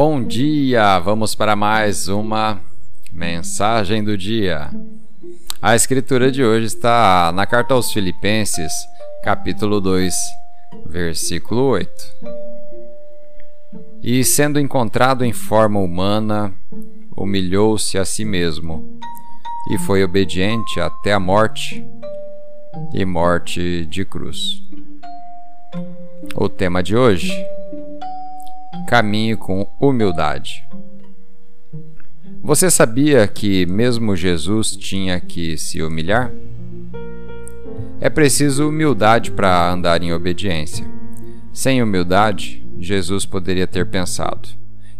Bom dia! Vamos para mais uma mensagem do dia. A escritura de hoje está na carta aos Filipenses, capítulo 2, versículo 8. E sendo encontrado em forma humana, humilhou-se a si mesmo e foi obediente até a morte e morte de cruz. O tema de hoje Caminhe com humildade. Você sabia que mesmo Jesus tinha que se humilhar? É preciso humildade para andar em obediência. Sem humildade, Jesus poderia ter pensado: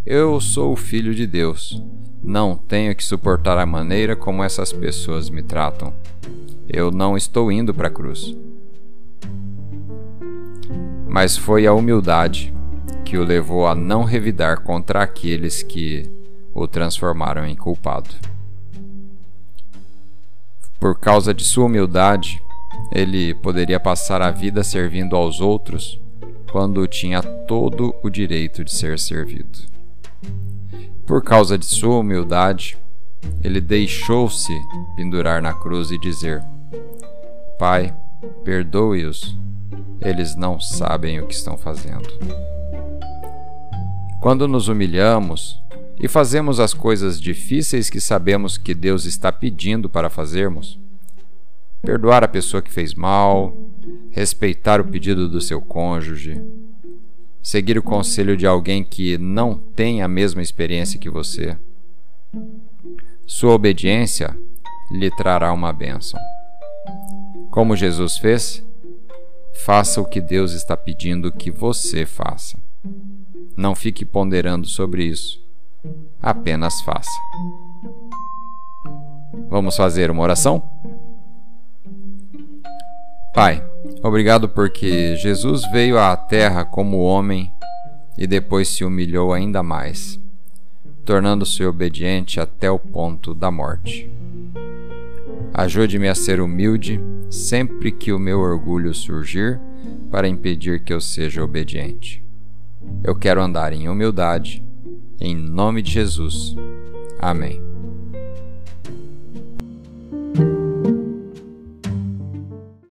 Eu sou o filho de Deus. Não tenho que suportar a maneira como essas pessoas me tratam. Eu não estou indo para a cruz. Mas foi a humildade que o levou a não revidar contra aqueles que o transformaram em culpado. Por causa de sua humildade, ele poderia passar a vida servindo aos outros quando tinha todo o direito de ser servido. Por causa de sua humildade, ele deixou-se pendurar na cruz e dizer: Pai, perdoe-os, eles não sabem o que estão fazendo. Quando nos humilhamos e fazemos as coisas difíceis que sabemos que Deus está pedindo para fazermos, perdoar a pessoa que fez mal, respeitar o pedido do seu cônjuge, seguir o conselho de alguém que não tem a mesma experiência que você, sua obediência lhe trará uma bênção. Como Jesus fez, faça o que Deus está pedindo que você faça. Não fique ponderando sobre isso. Apenas faça. Vamos fazer uma oração? Pai, obrigado porque Jesus veio à Terra como homem e depois se humilhou ainda mais, tornando-se obediente até o ponto da morte. Ajude-me a ser humilde sempre que o meu orgulho surgir para impedir que eu seja obediente. Eu quero andar em humildade. Em nome de Jesus. Amém.